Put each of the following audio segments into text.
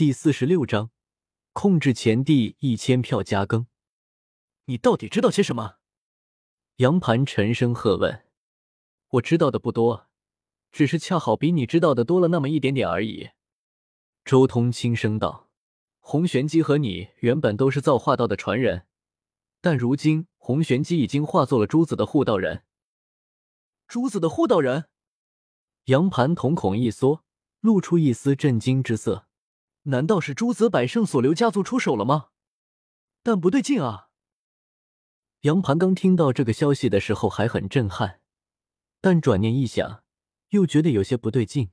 第四十六章，控制前地一千票加更。你到底知道些什么？杨盘沉声喝问。我知道的不多，只是恰好比你知道的多了那么一点点而已。周通轻声道：“洪玄机和你原本都是造化道的传人，但如今洪玄机已经化作了朱子的护道人。朱子的护道人？”杨盘瞳孔一缩，露出一丝震惊之色。难道是诸子百胜所留家族出手了吗？但不对劲啊！杨盘刚听到这个消息的时候还很震撼，但转念一想，又觉得有些不对劲。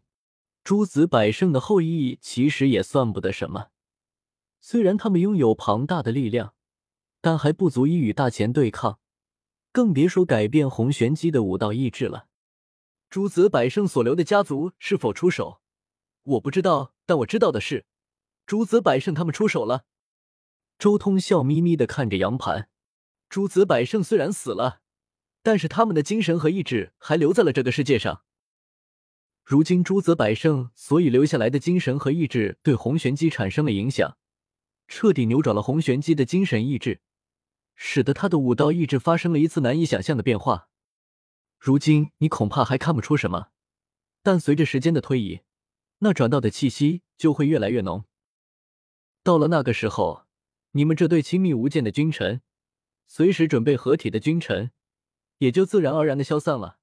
诸子百胜的后裔其实也算不得什么，虽然他们拥有庞大的力量，但还不足以与大钱对抗，更别说改变洪玄机的武道意志了。诸子百胜所留的家族是否出手，我不知道，但我知道的是。诸子百胜他们出手了。周通笑眯眯的看着杨盘。诸子百胜虽然死了，但是他们的精神和意志还留在了这个世界上。如今诸子百胜所以留下来的精神和意志对洪玄机产生了影响，彻底扭转了洪玄机的精神意志，使得他的武道意志发生了一次难以想象的变化。如今你恐怕还看不出什么，但随着时间的推移，那转道的气息就会越来越浓。到了那个时候，你们这对亲密无间的君臣，随时准备合体的君臣，也就自然而然的消散了。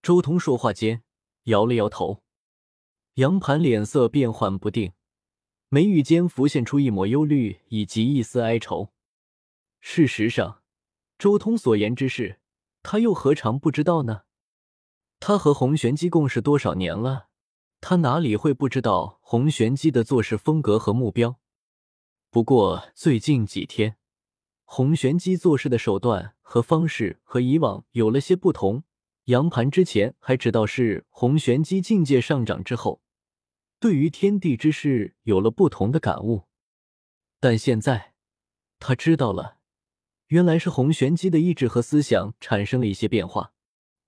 周通说话间摇了摇头，杨盘脸色变幻不定，眉宇间浮现出一抹忧虑以及一丝哀愁。事实上，周通所言之事，他又何尝不知道呢？他和洪玄机共事多少年了，他哪里会不知道洪玄机的做事风格和目标？不过最近几天，洪玄机做事的手段和方式和以往有了些不同。杨盘之前还知道是洪玄机境界上涨之后，对于天地之事有了不同的感悟，但现在他知道了，原来是洪玄机的意志和思想产生了一些变化。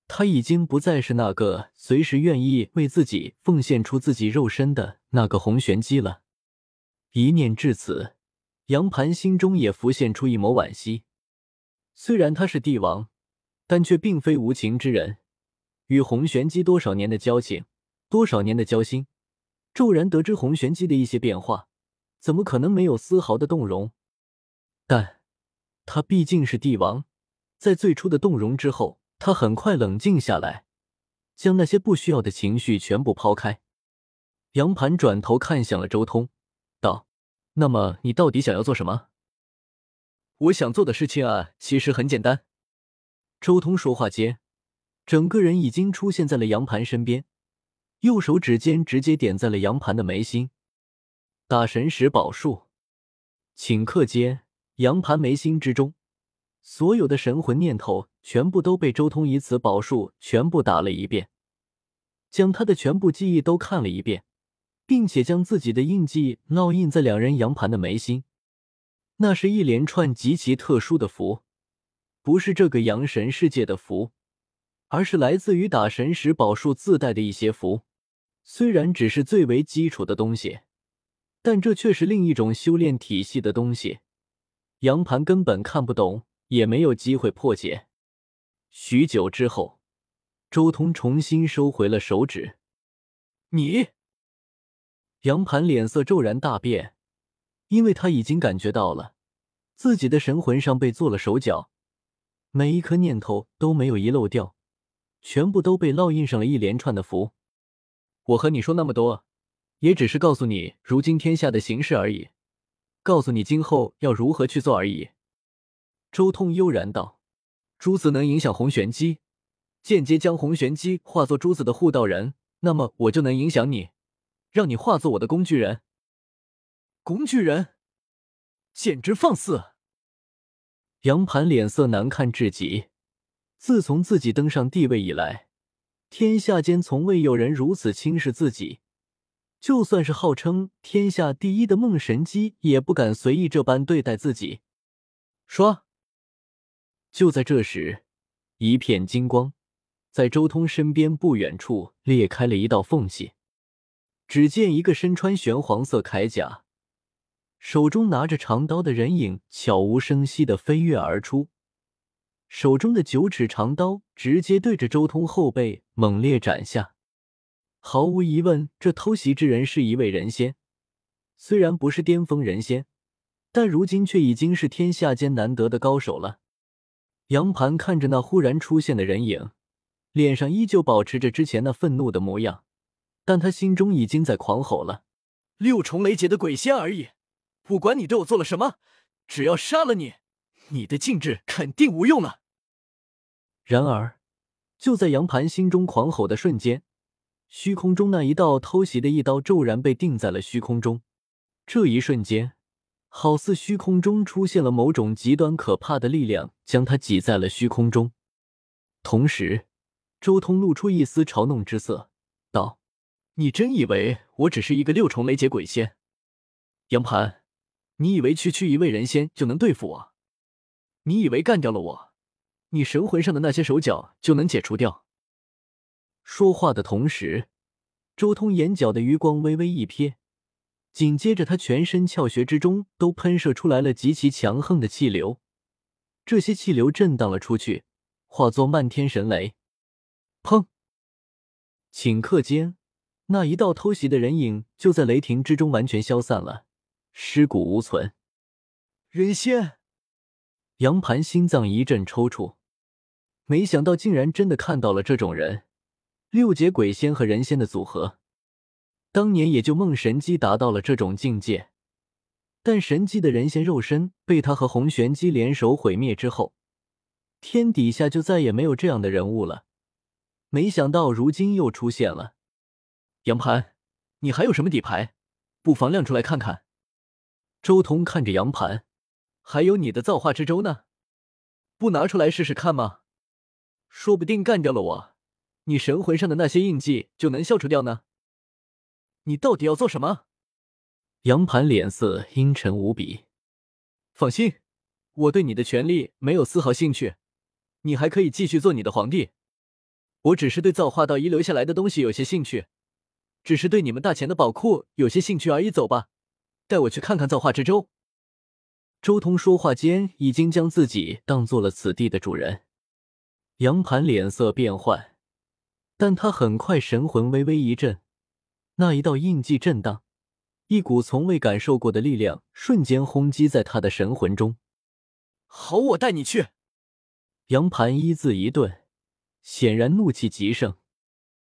他已经不再是那个随时愿意为自己奉献出自己肉身的那个洪玄机了。一念至此，杨盘心中也浮现出一抹惋惜。虽然他是帝王，但却并非无情之人。与洪玄机多少年的交情，多少年的交心，骤然得知洪玄机的一些变化，怎么可能没有丝毫的动容？但他毕竟是帝王，在最初的动容之后，他很快冷静下来，将那些不需要的情绪全部抛开。杨盘转头看向了周通。：“那么你到底想要做什么？”我想做的事情啊，其实很简单。周通说话间，整个人已经出现在了杨盘身边，右手指尖直接点在了杨盘的眉心。打神石宝术，顷刻间，杨盘眉心之中所有的神魂念头全部都被周通以此宝术全部打了一遍，将他的全部记忆都看了一遍。并且将自己的印记烙印在两人杨盘的眉心，那是一连串极其特殊的符，不是这个阳神世界的符，而是来自于打神石宝术自带的一些符。虽然只是最为基础的东西，但这却是另一种修炼体系的东西。杨盘根本看不懂，也没有机会破解。许久之后，周通重新收回了手指，你。杨盘脸色骤然大变，因为他已经感觉到了自己的神魂上被做了手脚，每一颗念头都没有遗漏掉，全部都被烙印上了一连串的符。我和你说那么多，也只是告诉你如今天下的形势而已，告诉你今后要如何去做而已。周通悠然道：“珠子能影响洪玄机，间接将洪玄机化作珠子的护道人，那么我就能影响你。”让你化作我的工具人，工具人，简直放肆！杨盘脸色难看至极。自从自己登上帝位以来，天下间从未有人如此轻视自己，就算是号称天下第一的梦神机，也不敢随意这般对待自己。说，就在这时，一片金光在周通身边不远处裂开了一道缝隙。只见一个身穿玄黄色铠甲。手中拿着长刀的人影悄无声息的飞跃而出，手中的九尺长刀直接对着周通后背猛烈斩下。毫无疑问，这偷袭之人是一位人仙，虽然不是巅峰人仙，但如今却已经是天下间难得的高手了。杨盘看着那忽然出现的人影，脸上依旧保持着之前那愤怒的模样，但他心中已经在狂吼了：“六重雷劫的鬼仙而已！”不管你对我做了什么，只要杀了你，你的禁制肯定无用了。然而，就在杨盘心中狂吼的瞬间，虚空中那一道偷袭的一刀骤然被定在了虚空中。这一瞬间，好似虚空中出现了某种极端可怕的力量，将他挤在了虚空中。同时，周通露出一丝嘲弄之色，道：“你真以为我只是一个六重雷劫鬼仙？杨盘。”你以为区区一位人仙就能对付我？你以为干掉了我，你神魂上的那些手脚就能解除掉？说话的同时，周通眼角的余光微微一瞥，紧接着他全身窍穴之中都喷射出来了极其强横的气流，这些气流震荡了出去，化作漫天神雷。砰！顷刻间，那一道偷袭的人影就在雷霆之中完全消散了。尸骨无存，人仙杨盘心脏一阵抽搐，没想到竟然真的看到了这种人，六阶鬼仙和人仙的组合。当年也就梦神姬达到了这种境界，但神姬的人仙肉身被他和红玄机联手毁灭之后，天底下就再也没有这样的人物了。没想到如今又出现了，杨盘，你还有什么底牌？不妨亮出来看看。周通看着杨盘，还有你的造化之舟呢，不拿出来试试看吗？说不定干掉了我，你神魂上的那些印记就能消除掉呢。你到底要做什么？杨盘脸色阴沉无比。放心，我对你的权利没有丝毫兴趣，你还可以继续做你的皇帝。我只是对造化道遗留下来的东西有些兴趣，只是对你们大钱的宝库有些兴趣而已。走吧。带我去看看造化之舟。周通说话间，已经将自己当做了此地的主人。杨盘脸色变幻，但他很快神魂微微一震，那一道印记震荡，一股从未感受过的力量瞬间轰击在他的神魂中。好，我带你去。杨盘一字一顿，显然怒气极盛。